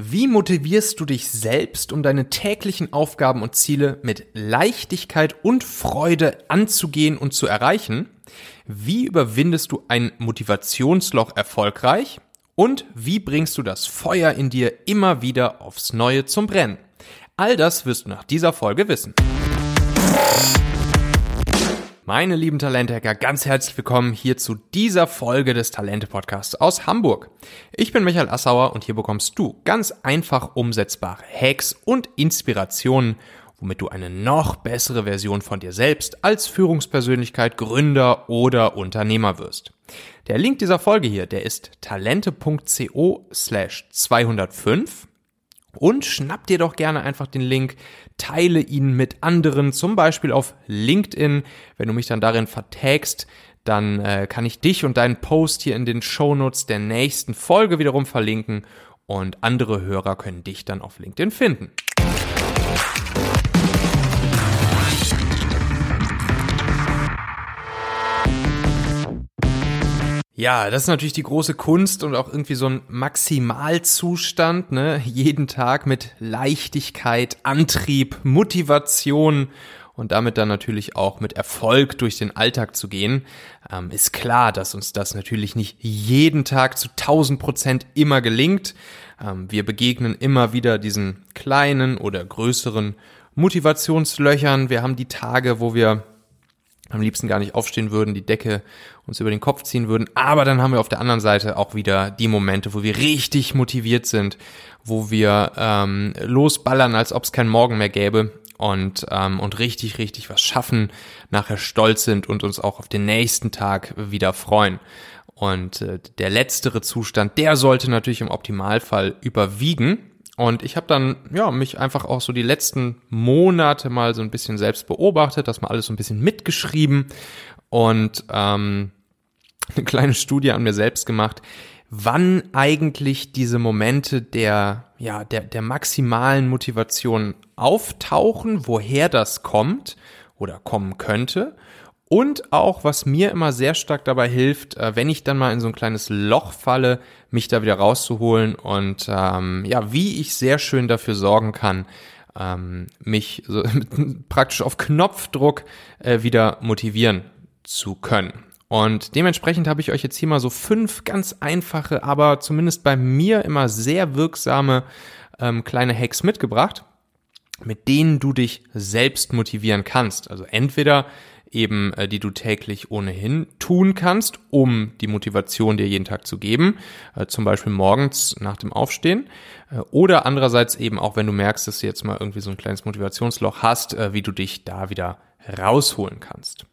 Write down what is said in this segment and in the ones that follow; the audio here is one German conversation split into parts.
Wie motivierst du dich selbst, um deine täglichen Aufgaben und Ziele mit Leichtigkeit und Freude anzugehen und zu erreichen? Wie überwindest du ein Motivationsloch erfolgreich? Und wie bringst du das Feuer in dir immer wieder aufs Neue zum Brennen? All das wirst du nach dieser Folge wissen. Meine lieben Talenthacker, ganz herzlich willkommen hier zu dieser Folge des Talente Podcasts aus Hamburg. Ich bin Michael Assauer und hier bekommst du ganz einfach umsetzbare Hacks und Inspirationen, womit du eine noch bessere Version von dir selbst als Führungspersönlichkeit, Gründer oder Unternehmer wirst. Der Link dieser Folge hier, der ist talente.co slash 205 und schnapp dir doch gerne einfach den Link, teile ihn mit anderen, zum Beispiel auf LinkedIn. Wenn du mich dann darin vertagst, dann äh, kann ich dich und deinen Post hier in den Shownotes der nächsten Folge wiederum verlinken und andere Hörer können dich dann auf LinkedIn finden. Ja, das ist natürlich die große Kunst und auch irgendwie so ein Maximalzustand, ne? Jeden Tag mit Leichtigkeit, Antrieb, Motivation und damit dann natürlich auch mit Erfolg durch den Alltag zu gehen. Ähm, ist klar, dass uns das natürlich nicht jeden Tag zu 1000 Prozent immer gelingt. Ähm, wir begegnen immer wieder diesen kleinen oder größeren Motivationslöchern. Wir haben die Tage, wo wir am liebsten gar nicht aufstehen würden, die Decke uns über den Kopf ziehen würden. Aber dann haben wir auf der anderen Seite auch wieder die Momente, wo wir richtig motiviert sind, wo wir ähm, losballern, als ob es keinen Morgen mehr gäbe und, ähm, und richtig, richtig was schaffen, nachher stolz sind und uns auch auf den nächsten Tag wieder freuen. Und äh, der letztere Zustand, der sollte natürlich im Optimalfall überwiegen. Und ich habe dann ja mich einfach auch so die letzten Monate mal so ein bisschen selbst beobachtet, das mal alles so ein bisschen mitgeschrieben und ähm, eine kleine Studie an mir selbst gemacht, wann eigentlich diese Momente der ja der der maximalen Motivation auftauchen, woher das kommt oder kommen könnte und auch, was mir immer sehr stark dabei hilft, äh, wenn ich dann mal in so ein kleines Loch falle, mich da wieder rauszuholen und ähm, ja, wie ich sehr schön dafür sorgen kann, ähm, mich so, praktisch auf Knopfdruck äh, wieder motivieren zu können. Und dementsprechend habe ich euch jetzt hier mal so fünf ganz einfache, aber zumindest bei mir immer sehr wirksame ähm, kleine Hacks mitgebracht, mit denen du dich selbst motivieren kannst. Also entweder eben, äh, die du täglich ohnehin tun kannst, um die Motivation dir jeden Tag zu geben, äh, zum Beispiel morgens nach dem Aufstehen. Äh, oder andererseits eben auch, wenn du merkst, dass du jetzt mal irgendwie so ein kleines Motivationsloch hast, äh, wie du dich da wieder rausholen kannst.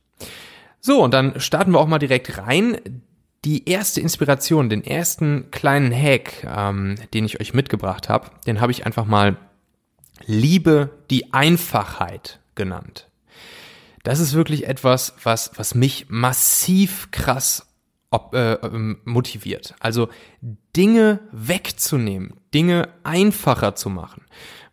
So, und dann starten wir auch mal direkt rein. Die erste Inspiration, den ersten kleinen Hack, ähm, den ich euch mitgebracht habe, den habe ich einfach mal Liebe die Einfachheit genannt. Das ist wirklich etwas, was, was mich massiv krass ob, äh, ähm, motiviert. Also Dinge wegzunehmen, Dinge einfacher zu machen.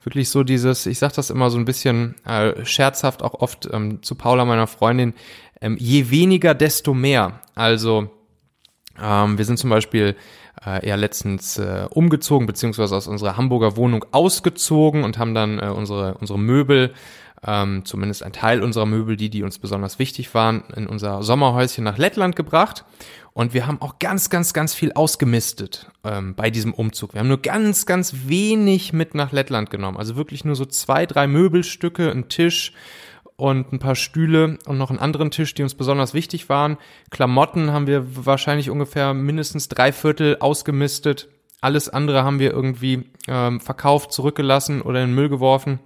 Wirklich so dieses, ich sage das immer so ein bisschen äh, scherzhaft auch oft ähm, zu Paula, meiner Freundin, ähm, je weniger, desto mehr. Also ähm, wir sind zum Beispiel äh, ja letztens äh, umgezogen, beziehungsweise aus unserer Hamburger Wohnung ausgezogen und haben dann äh, unsere, unsere Möbel ähm, zumindest ein Teil unserer Möbel, die, die uns besonders wichtig waren, in unser Sommerhäuschen nach Lettland gebracht. Und wir haben auch ganz, ganz, ganz viel ausgemistet ähm, bei diesem Umzug. Wir haben nur ganz, ganz wenig mit nach Lettland genommen. Also wirklich nur so zwei, drei Möbelstücke, ein Tisch und ein paar Stühle und noch einen anderen Tisch, die uns besonders wichtig waren. Klamotten haben wir wahrscheinlich ungefähr mindestens drei Viertel ausgemistet. Alles andere haben wir irgendwie ähm, verkauft, zurückgelassen oder in den Müll geworfen.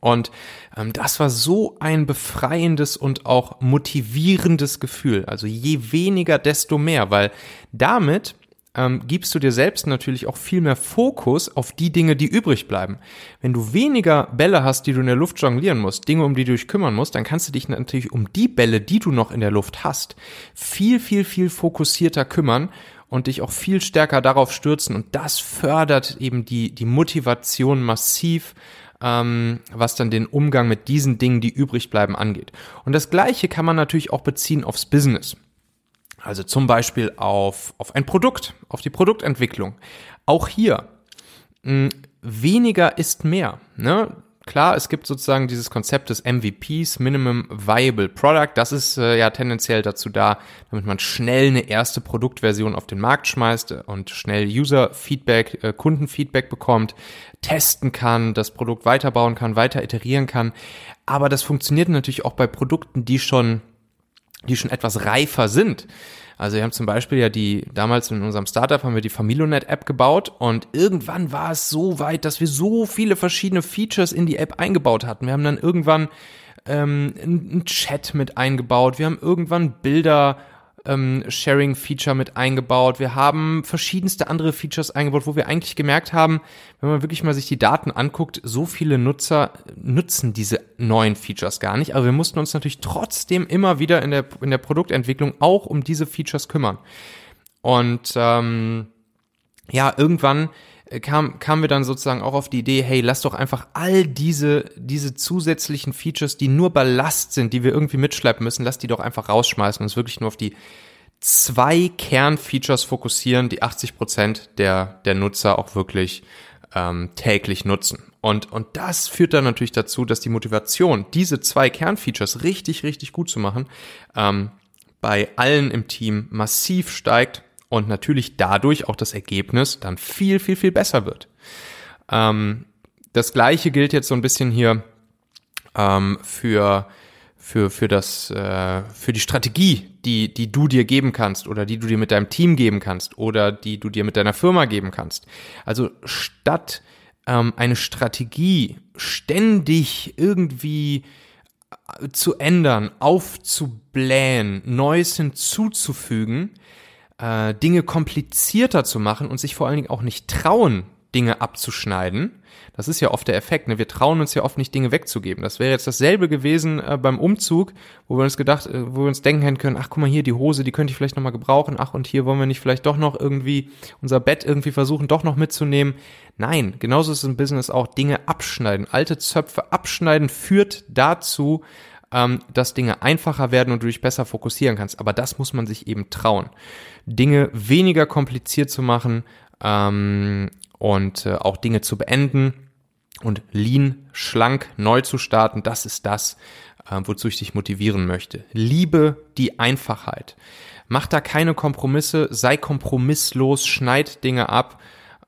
Und ähm, das war so ein befreiendes und auch motivierendes Gefühl. Also je weniger, desto mehr, weil damit ähm, gibst du dir selbst natürlich auch viel mehr Fokus auf die Dinge, die übrig bleiben. Wenn du weniger Bälle hast, die du in der Luft jonglieren musst, Dinge, um die du dich kümmern musst, dann kannst du dich natürlich um die Bälle, die du noch in der Luft hast, viel, viel, viel fokussierter kümmern und dich auch viel stärker darauf stürzen. Und das fördert eben die, die Motivation massiv ähm, was dann den Umgang mit diesen Dingen, die übrig bleiben, angeht. Und das Gleiche kann man natürlich auch beziehen aufs Business. Also zum Beispiel auf, auf ein Produkt, auf die Produktentwicklung. Auch hier mh, weniger ist mehr. Ne? Klar, es gibt sozusagen dieses Konzept des MVPs, Minimum Viable Product. Das ist äh, ja tendenziell dazu da, damit man schnell eine erste Produktversion auf den Markt schmeißt und schnell User-Feedback, äh, Kundenfeedback bekommt, testen kann, das Produkt weiterbauen kann, weiter iterieren kann. Aber das funktioniert natürlich auch bei Produkten, die schon, die schon etwas reifer sind. Also wir haben zum Beispiel ja die, damals in unserem Startup haben wir die Familonet-App gebaut und irgendwann war es so weit, dass wir so viele verschiedene Features in die App eingebaut hatten. Wir haben dann irgendwann ähm, einen Chat mit eingebaut, wir haben irgendwann Bilder ähm, Sharing-Feature mit eingebaut. Wir haben verschiedenste andere Features eingebaut, wo wir eigentlich gemerkt haben, wenn man wirklich mal sich die Daten anguckt, so viele Nutzer nutzen diese neuen Features gar nicht. Aber wir mussten uns natürlich trotzdem immer wieder in der, in der Produktentwicklung auch um diese Features kümmern. Und ähm, ja, irgendwann kam, kamen wir dann sozusagen auch auf die Idee, hey, lass doch einfach all diese, diese zusätzlichen Features, die nur Ballast sind, die wir irgendwie mitschleppen müssen, lass die doch einfach rausschmeißen und uns wirklich nur auf die zwei Kernfeatures fokussieren, die 80 Prozent der, der Nutzer auch wirklich ähm, täglich nutzen. Und, und das führt dann natürlich dazu, dass die Motivation, diese zwei Kernfeatures richtig, richtig gut zu machen, ähm, bei allen im Team massiv steigt und natürlich dadurch auch das Ergebnis dann viel, viel, viel besser wird. Ähm, das gleiche gilt jetzt so ein bisschen hier ähm, für für für das äh, für die Strategie, die die du dir geben kannst oder die du dir mit deinem Team geben kannst oder die du dir mit deiner Firma geben kannst. Also statt ähm, eine Strategie ständig irgendwie äh, zu ändern, aufzublähen, Neues hinzuzufügen, äh, Dinge komplizierter zu machen und sich vor allen Dingen auch nicht trauen, Dinge abzuschneiden. Das ist ja oft der Effekt. Ne? Wir trauen uns ja oft nicht, Dinge wegzugeben. Das wäre jetzt dasselbe gewesen äh, beim Umzug, wo wir uns gedacht, äh, wo wir uns denken können, ach guck mal hier, die Hose, die könnte ich vielleicht nochmal gebrauchen. Ach, und hier wollen wir nicht vielleicht doch noch irgendwie unser Bett irgendwie versuchen, doch noch mitzunehmen. Nein, genauso ist es im Business auch. Dinge abschneiden, alte Zöpfe abschneiden führt dazu, ähm, dass Dinge einfacher werden und du dich besser fokussieren kannst. Aber das muss man sich eben trauen. Dinge weniger kompliziert zu machen ähm, und äh, auch Dinge zu beenden und lean, schlank, neu zu starten, das ist das, äh, wozu ich dich motivieren möchte. Liebe die Einfachheit. Mach da keine Kompromisse, sei kompromisslos, schneid Dinge ab.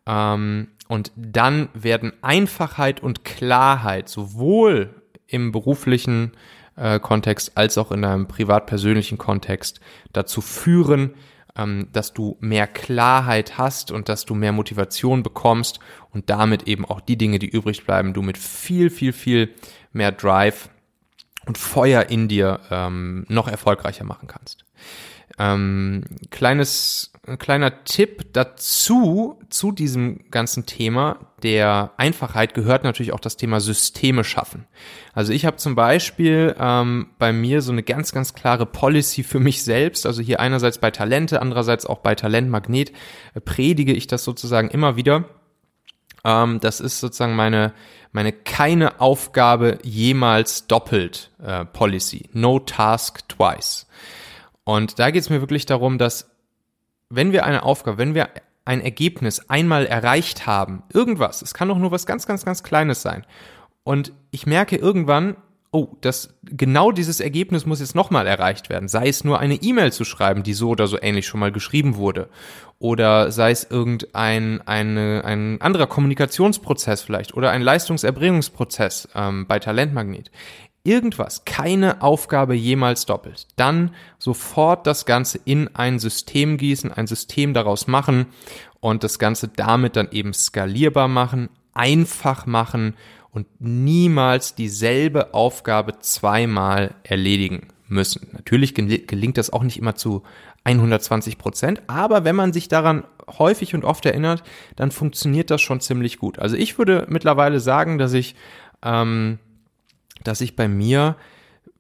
Ähm, und dann werden Einfachheit und Klarheit sowohl im beruflichen äh, Kontext als auch in einem privat-persönlichen Kontext dazu führen, ähm, dass du mehr Klarheit hast und dass du mehr Motivation bekommst und damit eben auch die Dinge, die übrig bleiben, du mit viel, viel, viel mehr Drive und Feuer in dir ähm, noch erfolgreicher machen kannst. Ähm, kleines, kleiner Tipp dazu, zu diesem ganzen Thema der Einfachheit gehört natürlich auch das Thema Systeme schaffen. Also ich habe zum Beispiel ähm, bei mir so eine ganz, ganz klare Policy für mich selbst. Also hier einerseits bei Talente, andererseits auch bei Talentmagnet äh, predige ich das sozusagen immer wieder. Ähm, das ist sozusagen meine, meine keine Aufgabe jemals doppelt äh, Policy. No task twice. Und da geht es mir wirklich darum, dass wenn wir eine Aufgabe, wenn wir ein Ergebnis einmal erreicht haben, irgendwas, es kann doch nur was ganz, ganz, ganz Kleines sein. Und ich merke irgendwann, oh, das, genau dieses Ergebnis muss jetzt nochmal erreicht werden. Sei es nur eine E-Mail zu schreiben, die so oder so ähnlich schon mal geschrieben wurde. Oder sei es irgendein eine, ein anderer Kommunikationsprozess vielleicht oder ein Leistungserbringungsprozess ähm, bei Talentmagnet irgendwas, keine Aufgabe jemals doppelt, dann sofort das Ganze in ein System gießen, ein System daraus machen und das Ganze damit dann eben skalierbar machen, einfach machen und niemals dieselbe Aufgabe zweimal erledigen müssen. Natürlich gelingt das auch nicht immer zu 120 Prozent, aber wenn man sich daran häufig und oft erinnert, dann funktioniert das schon ziemlich gut. Also ich würde mittlerweile sagen, dass ich ähm, dass ich bei mir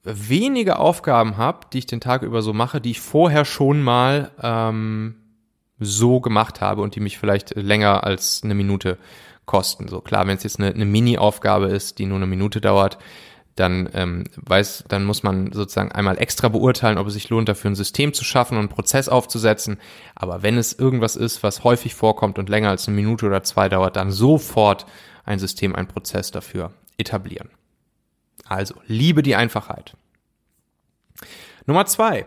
wenige Aufgaben habe, die ich den Tag über so mache, die ich vorher schon mal ähm, so gemacht habe und die mich vielleicht länger als eine Minute kosten. So klar, wenn es jetzt eine, eine Mini-Aufgabe ist, die nur eine Minute dauert, dann ähm, weiß, dann muss man sozusagen einmal extra beurteilen, ob es sich lohnt, dafür ein System zu schaffen und einen Prozess aufzusetzen. Aber wenn es irgendwas ist, was häufig vorkommt und länger als eine Minute oder zwei dauert, dann sofort ein System, ein Prozess dafür etablieren. Also, liebe die Einfachheit. Nummer zwei.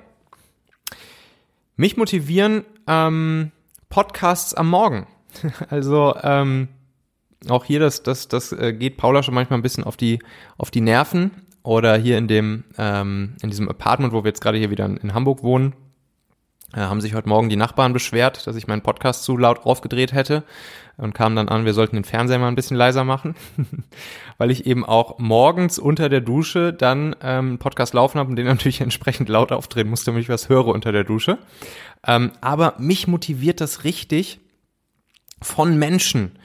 Mich motivieren ähm, Podcasts am Morgen. Also ähm, auch hier, das, das, das äh, geht Paula schon manchmal ein bisschen auf die, auf die Nerven. Oder hier in dem, ähm, in diesem Apartment, wo wir jetzt gerade hier wieder in, Hamburg wohnen, haben sich heute Morgen die Nachbarn beschwert, dass ich meinen Podcast zu laut aufgedreht hätte und kamen dann an, wir sollten den Fernseher mal ein bisschen leiser machen, weil ich eben auch morgens unter der Dusche dann ähm, einen Podcast laufen habe und den natürlich entsprechend laut aufdrehen musste, damit ich was höre unter der Dusche. Ähm, aber mich motiviert das richtig von Menschen,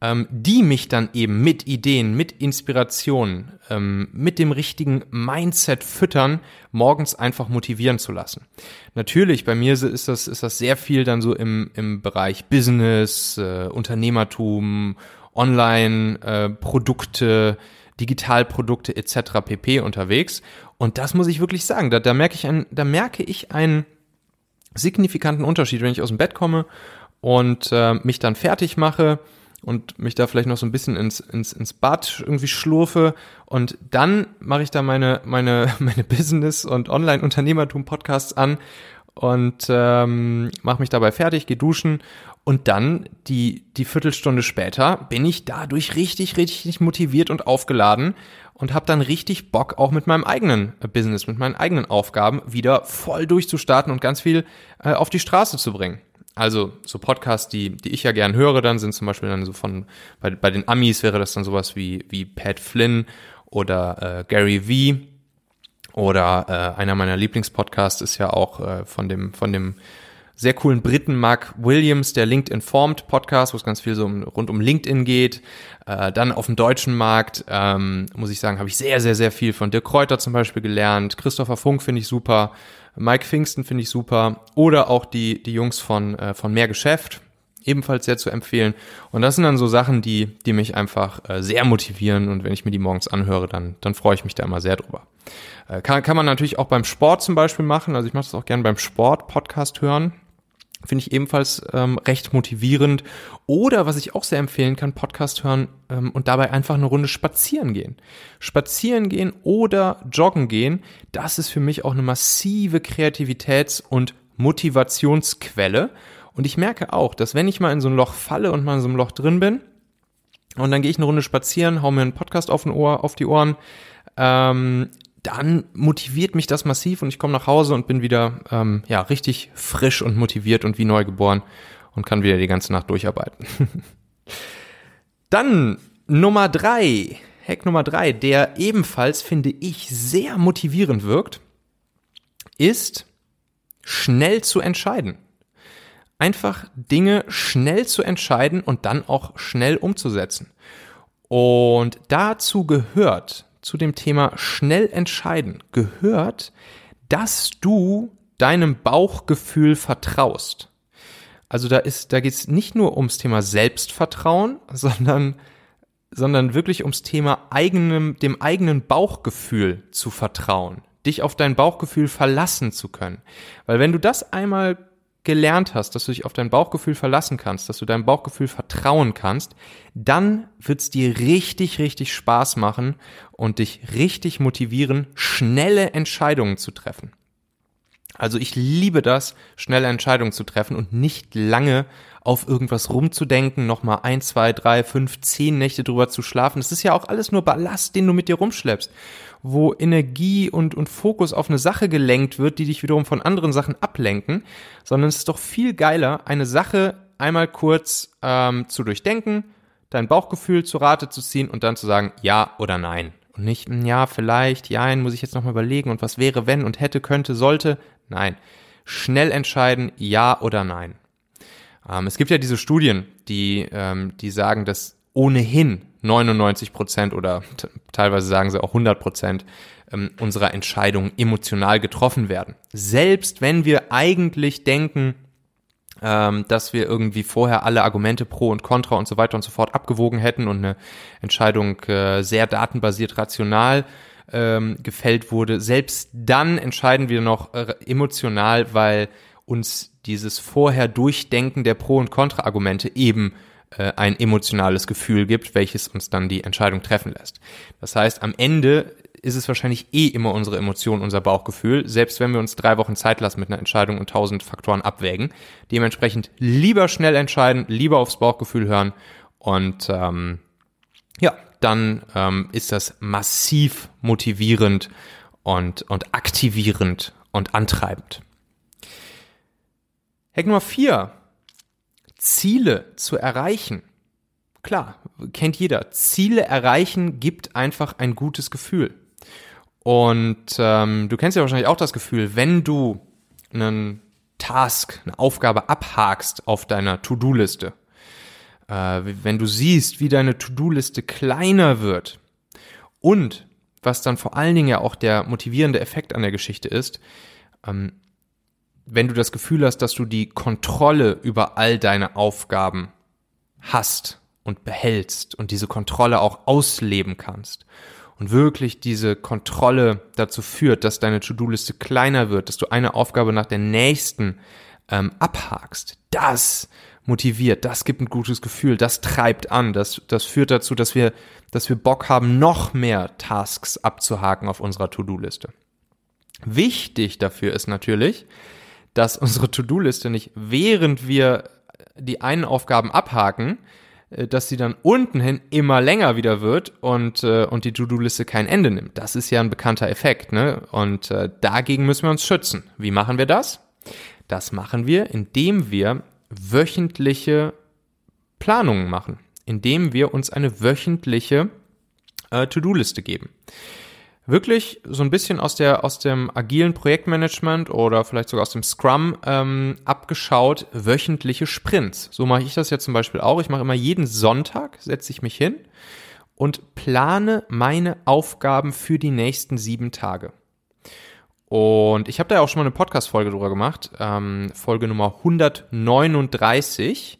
ähm, die mich dann eben mit Ideen, mit Inspirationen, ähm, mit dem richtigen Mindset füttern, morgens einfach motivieren zu lassen. Natürlich, bei mir ist das, ist das sehr viel dann so im, im Bereich Business, äh, Unternehmertum, Online-Produkte, äh, Digitalprodukte etc. pp. unterwegs. Und das muss ich wirklich sagen. Da, da merke ich ein, da merke ich einen signifikanten Unterschied, wenn ich aus dem Bett komme und äh, mich dann fertig mache und mich da vielleicht noch so ein bisschen ins, ins, ins Bad irgendwie schlurfe und dann mache ich da meine, meine, meine Business- und Online-Unternehmertum-Podcasts an und ähm, mache mich dabei fertig, gehe duschen und dann die, die Viertelstunde später bin ich dadurch richtig, richtig motiviert und aufgeladen und habe dann richtig Bock, auch mit meinem eigenen Business, mit meinen eigenen Aufgaben wieder voll durchzustarten und ganz viel äh, auf die Straße zu bringen. Also so Podcasts, die, die ich ja gern höre, dann sind zum Beispiel dann so von, bei, bei den Amis wäre das dann sowas wie, wie Pat Flynn oder äh, Gary V. Oder äh, einer meiner Lieblingspodcasts ist ja auch äh, von dem, von dem sehr coolen Briten Mark Williams, der LinkedIn Formed Podcast, wo es ganz viel so um, rund um LinkedIn geht. Äh, dann auf dem deutschen Markt, ähm, muss ich sagen, habe ich sehr, sehr, sehr viel von Dirk Kräuter zum Beispiel gelernt. Christopher Funk finde ich super. Mike Pfingsten finde ich super. Oder auch die, die Jungs von, äh, von Mehr Geschäft. Ebenfalls sehr zu empfehlen. Und das sind dann so Sachen, die, die mich einfach äh, sehr motivieren. Und wenn ich mir die morgens anhöre, dann, dann freue ich mich da immer sehr drüber. Äh, kann, kann man natürlich auch beim Sport zum Beispiel machen. Also ich mache das auch gerne beim Sport-Podcast hören. Finde ich ebenfalls ähm, recht motivierend. Oder was ich auch sehr empfehlen kann, Podcast hören ähm, und dabei einfach eine Runde spazieren gehen. Spazieren gehen oder joggen gehen, das ist für mich auch eine massive Kreativitäts- und Motivationsquelle. Und ich merke auch, dass wenn ich mal in so ein Loch falle und mal in so einem Loch drin bin, und dann gehe ich eine Runde spazieren, hau mir einen Podcast auf, Ohr, auf die Ohren, ähm, dann motiviert mich das massiv und ich komme nach Hause und bin wieder ähm, ja richtig frisch und motiviert und wie neu geboren und kann wieder die ganze Nacht durcharbeiten. dann Nummer drei, Hack Nummer drei, der ebenfalls finde ich sehr motivierend wirkt, ist schnell zu entscheiden. Einfach Dinge schnell zu entscheiden und dann auch schnell umzusetzen. Und dazu gehört zu dem Thema schnell entscheiden gehört, dass du deinem Bauchgefühl vertraust. Also da ist, da geht es nicht nur ums Thema Selbstvertrauen, sondern, sondern wirklich ums Thema eigenem, dem eigenen Bauchgefühl zu vertrauen, dich auf dein Bauchgefühl verlassen zu können. Weil wenn du das einmal gelernt hast, dass du dich auf dein Bauchgefühl verlassen kannst, dass du deinem Bauchgefühl vertrauen kannst, dann wird's dir richtig, richtig Spaß machen und dich richtig motivieren, schnelle Entscheidungen zu treffen. Also ich liebe das, schnelle Entscheidungen zu treffen und nicht lange auf irgendwas rumzudenken, nochmal ein, zwei, drei, fünf, zehn Nächte drüber zu schlafen. Das ist ja auch alles nur Ballast, den du mit dir rumschleppst wo Energie und, und Fokus auf eine Sache gelenkt wird, die dich wiederum von anderen Sachen ablenken, sondern es ist doch viel geiler, eine Sache einmal kurz ähm, zu durchdenken, dein Bauchgefühl zu Rate zu ziehen und dann zu sagen ja oder nein. Und nicht, hm, ja, vielleicht, ja, muss ich jetzt nochmal überlegen und was wäre, wenn und hätte, könnte, sollte. Nein. Schnell entscheiden, ja oder nein. Ähm, es gibt ja diese Studien, die, ähm, die sagen, dass ohnehin 99 Prozent oder teilweise sagen sie auch 100 Prozent ähm, unserer Entscheidungen emotional getroffen werden. Selbst wenn wir eigentlich denken, ähm, dass wir irgendwie vorher alle Argumente pro und contra und so weiter und so fort abgewogen hätten und eine Entscheidung äh, sehr datenbasiert rational ähm, gefällt wurde, selbst dann entscheiden wir noch äh, emotional, weil uns dieses vorher Durchdenken der Pro- und Kontra-Argumente eben äh, ein emotionales Gefühl gibt, welches uns dann die Entscheidung treffen lässt. Das heißt, am Ende ist es wahrscheinlich eh immer unsere Emotion, unser Bauchgefühl, selbst wenn wir uns drei Wochen Zeit lassen mit einer Entscheidung und tausend Faktoren abwägen. Dementsprechend lieber schnell entscheiden, lieber aufs Bauchgefühl hören und ähm, ja, dann ähm, ist das massiv motivierend und, und aktivierend und antreibend. Hack Nummer vier: Ziele zu erreichen. Klar, kennt jeder. Ziele erreichen gibt einfach ein gutes Gefühl. Und ähm, du kennst ja wahrscheinlich auch das Gefühl, wenn du einen Task, eine Aufgabe abhakst auf deiner To-Do-Liste, äh, wenn du siehst, wie deine To-Do-Liste kleiner wird und was dann vor allen Dingen ja auch der motivierende Effekt an der Geschichte ist, ähm, wenn du das Gefühl hast, dass du die Kontrolle über all deine Aufgaben hast und behältst und diese Kontrolle auch ausleben kannst und wirklich diese Kontrolle dazu führt, dass deine To-Do-Liste kleiner wird, dass du eine Aufgabe nach der nächsten ähm, abhakst, das motiviert, das gibt ein gutes Gefühl, das treibt an, das, das führt dazu, dass wir, dass wir Bock haben, noch mehr Tasks abzuhaken auf unserer To-Do-Liste. Wichtig dafür ist natürlich, dass unsere To-Do-Liste nicht, während wir die einen Aufgaben abhaken, äh, dass sie dann unten hin immer länger wieder wird und, äh, und die To-Do-Liste kein Ende nimmt. Das ist ja ein bekannter Effekt, ne? Und äh, dagegen müssen wir uns schützen. Wie machen wir das? Das machen wir, indem wir wöchentliche Planungen machen, indem wir uns eine wöchentliche äh, To-Do-Liste geben. Wirklich so ein bisschen aus, der, aus dem agilen Projektmanagement oder vielleicht sogar aus dem Scrum ähm, abgeschaut, wöchentliche Sprints. So mache ich das ja zum Beispiel auch. Ich mache immer jeden Sonntag, setze ich mich hin und plane meine Aufgaben für die nächsten sieben Tage. Und ich habe da ja auch schon mal eine Podcast-Folge drüber gemacht, ähm, Folge Nummer 139.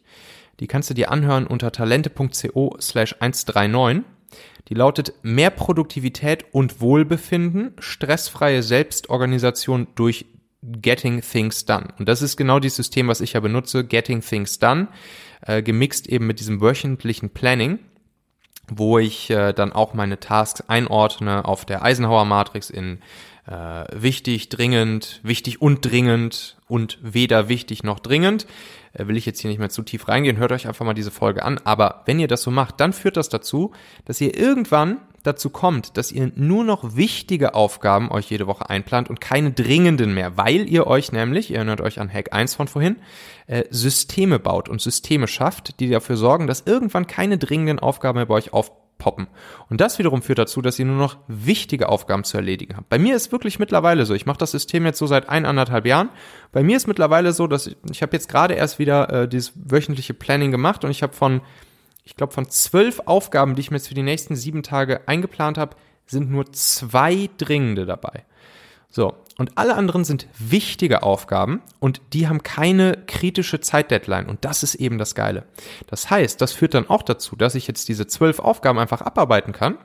Die kannst du dir anhören unter talente.co slash 139. Die lautet mehr Produktivität und Wohlbefinden, stressfreie Selbstorganisation durch Getting Things Done. Und das ist genau dieses System, was ich ja benutze, Getting Things Done, äh, gemixt eben mit diesem wöchentlichen Planning wo ich äh, dann auch meine Tasks einordne auf der Eisenhower Matrix in äh, wichtig, dringend, wichtig und dringend und weder wichtig noch dringend. Äh, will ich jetzt hier nicht mehr zu tief reingehen. Hört euch einfach mal diese Folge an. Aber wenn ihr das so macht, dann führt das dazu, dass ihr irgendwann dazu kommt, dass ihr nur noch wichtige Aufgaben euch jede Woche einplant und keine dringenden mehr, weil ihr euch nämlich, ihr erinnert euch an Hack 1 von vorhin, äh, Systeme baut und Systeme schafft, die dafür sorgen, dass irgendwann keine dringenden Aufgaben mehr bei euch auf poppen. Und das wiederum führt dazu, dass ihr nur noch wichtige Aufgaben zu erledigen habt. Bei mir ist wirklich mittlerweile so, ich mache das System jetzt so seit eineinhalb Jahren. Bei mir ist mittlerweile so, dass ich, ich habe jetzt gerade erst wieder äh, dieses wöchentliche Planning gemacht und ich habe von, ich glaube, von zwölf Aufgaben, die ich mir jetzt für die nächsten sieben Tage eingeplant habe, sind nur zwei dringende dabei. So, und alle anderen sind wichtige Aufgaben und die haben keine kritische Zeitdeadline. Und das ist eben das Geile. Das heißt, das führt dann auch dazu, dass ich jetzt diese zwölf Aufgaben einfach abarbeiten kann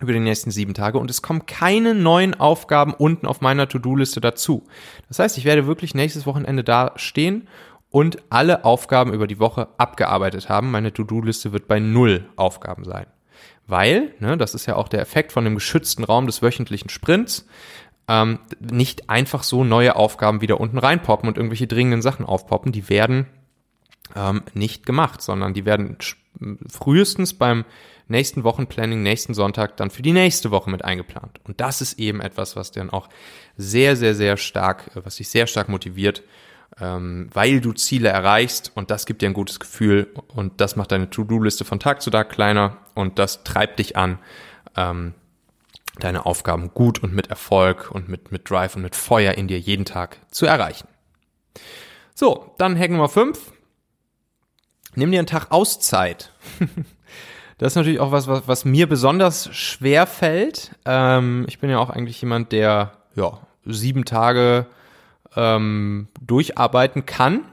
über die nächsten sieben Tage und es kommen keine neuen Aufgaben unten auf meiner To-Do-Liste dazu. Das heißt, ich werde wirklich nächstes Wochenende da stehen und alle Aufgaben über die Woche abgearbeitet haben. Meine To-Do-Liste wird bei null Aufgaben sein. Weil, ne, das ist ja auch der Effekt von dem geschützten Raum des wöchentlichen Sprints, ähm, nicht einfach so neue Aufgaben wieder unten reinpoppen und irgendwelche dringenden Sachen aufpoppen. Die werden ähm, nicht gemacht, sondern die werden frühestens beim nächsten Wochenplanning, nächsten Sonntag dann für die nächste Woche mit eingeplant. Und das ist eben etwas, was dann auch sehr, sehr, sehr stark, was dich sehr stark motiviert, ähm, weil du Ziele erreichst und das gibt dir ein gutes Gefühl und das macht deine To-Do-Liste von Tag zu Tag kleiner und das treibt dich an, ähm, deine Aufgaben gut und mit Erfolg und mit, mit Drive und mit Feuer in dir jeden Tag zu erreichen. So, dann Hack Nummer 5. Nimm dir einen Tag Auszeit. das ist natürlich auch was, was, was mir besonders schwer fällt. Ähm, ich bin ja auch eigentlich jemand, der ja, sieben Tage ähm, durcharbeiten kann.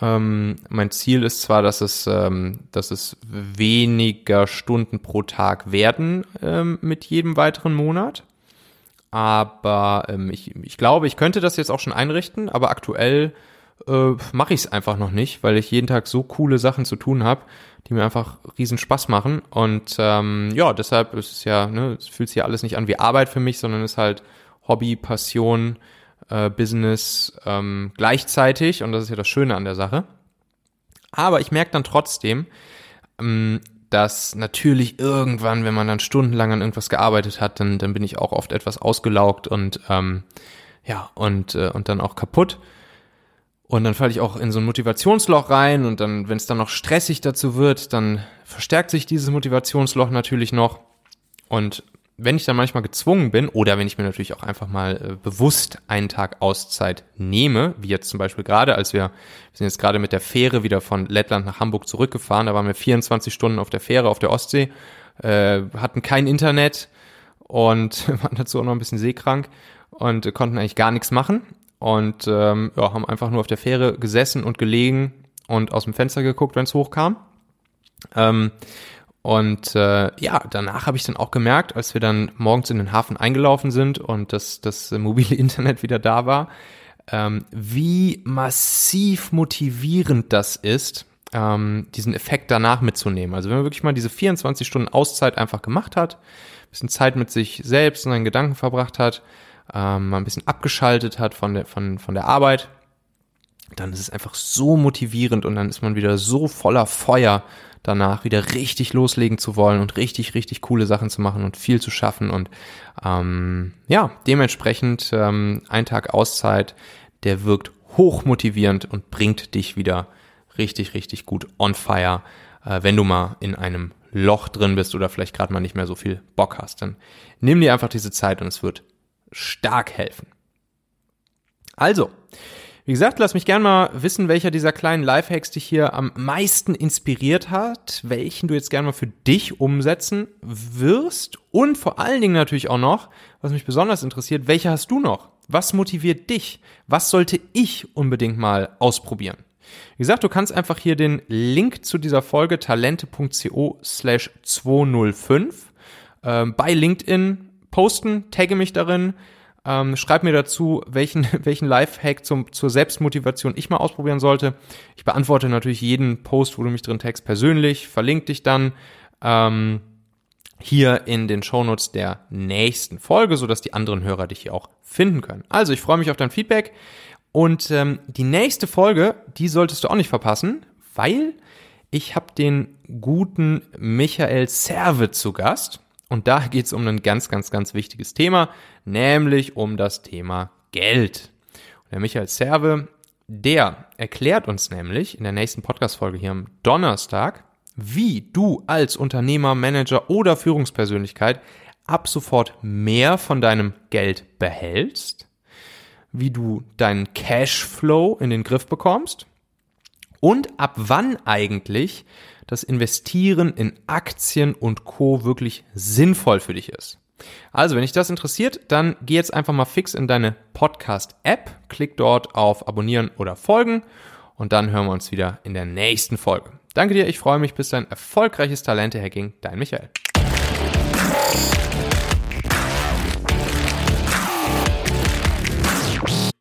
Ähm, mein Ziel ist zwar, dass es, ähm, dass es weniger Stunden pro Tag werden ähm, mit jedem weiteren Monat. Aber ähm, ich, ich glaube, ich könnte das jetzt auch schon einrichten, aber aktuell äh, mache ich es einfach noch nicht, weil ich jeden Tag so coole Sachen zu tun habe, die mir einfach riesen Spaß machen. Und ähm, ja, deshalb ist es ja, ne, es fühlt sich ja alles nicht an wie Arbeit für mich, sondern ist halt Hobby, Passion, äh, Business ähm, gleichzeitig. Und das ist ja das Schöne an der Sache. Aber ich merke dann trotzdem, ähm, dass natürlich irgendwann, wenn man dann stundenlang an irgendwas gearbeitet hat, dann, dann bin ich auch oft etwas ausgelaugt und ähm, ja, und, äh, und dann auch kaputt. Und dann falle ich auch in so ein Motivationsloch rein und dann, wenn es dann noch stressig dazu wird, dann verstärkt sich dieses Motivationsloch natürlich noch. Und wenn ich dann manchmal gezwungen bin oder wenn ich mir natürlich auch einfach mal äh, bewusst einen Tag Auszeit nehme, wie jetzt zum Beispiel gerade, als wir, wir sind jetzt gerade mit der Fähre wieder von Lettland nach Hamburg zurückgefahren, da waren wir 24 Stunden auf der Fähre auf der Ostsee, äh, hatten kein Internet und waren dazu auch noch ein bisschen seekrank und konnten eigentlich gar nichts machen und ähm, ja, haben einfach nur auf der Fähre gesessen und gelegen und aus dem Fenster geguckt, wenn es hochkam. Ähm, und äh, ja, danach habe ich dann auch gemerkt, als wir dann morgens in den Hafen eingelaufen sind und das, das mobile Internet wieder da war, ähm, wie massiv motivierend das ist, ähm, diesen Effekt danach mitzunehmen. Also wenn man wirklich mal diese 24 Stunden Auszeit einfach gemacht hat, bisschen Zeit mit sich selbst und seinen Gedanken verbracht hat, ähm, mal ein bisschen abgeschaltet hat von der, von, von der Arbeit, dann ist es einfach so motivierend und dann ist man wieder so voller Feuer danach wieder richtig loslegen zu wollen und richtig, richtig coole Sachen zu machen und viel zu schaffen und ähm, ja, dementsprechend ähm, ein Tag Auszeit, der wirkt hoch motivierend und bringt dich wieder richtig, richtig gut on fire, äh, wenn du mal in einem Loch drin bist oder vielleicht gerade mal nicht mehr so viel Bock hast. Dann nimm dir einfach diese Zeit und es wird stark helfen. Also, wie gesagt, lass mich gerne mal wissen, welcher dieser kleinen Lifehacks dich hier am meisten inspiriert hat, welchen du jetzt gerne mal für dich umsetzen wirst und vor allen Dingen natürlich auch noch, was mich besonders interessiert, welcher hast du noch? Was motiviert dich? Was sollte ich unbedingt mal ausprobieren? Wie gesagt, du kannst einfach hier den Link zu dieser Folge talente.co slash 205 äh, bei LinkedIn posten, tagge mich darin, ähm, schreib mir dazu, welchen, welchen Lifehack zum, zur Selbstmotivation ich mal ausprobieren sollte. Ich beantworte natürlich jeden Post, wo du mich drin tagst, persönlich, verlinke dich dann ähm, hier in den Shownotes der nächsten Folge, sodass die anderen Hörer dich hier auch finden können. Also, ich freue mich auf dein Feedback und ähm, die nächste Folge, die solltest du auch nicht verpassen, weil ich habe den guten Michael Serve zu Gast. Und da geht es um ein ganz, ganz, ganz wichtiges Thema, nämlich um das Thema Geld. Und der Michael Serve, der erklärt uns nämlich in der nächsten Podcast-Folge hier am Donnerstag, wie du als Unternehmer, Manager oder Führungspersönlichkeit ab sofort mehr von deinem Geld behältst, wie du deinen Cashflow in den Griff bekommst und ab wann eigentlich das Investieren in Aktien und Co. wirklich sinnvoll für dich ist. Also, wenn dich das interessiert, dann geh jetzt einfach mal fix in deine Podcast-App, klick dort auf Abonnieren oder Folgen und dann hören wir uns wieder in der nächsten Folge. Danke dir, ich freue mich, bis dein erfolgreiches Talente-Hacking, dein Michael.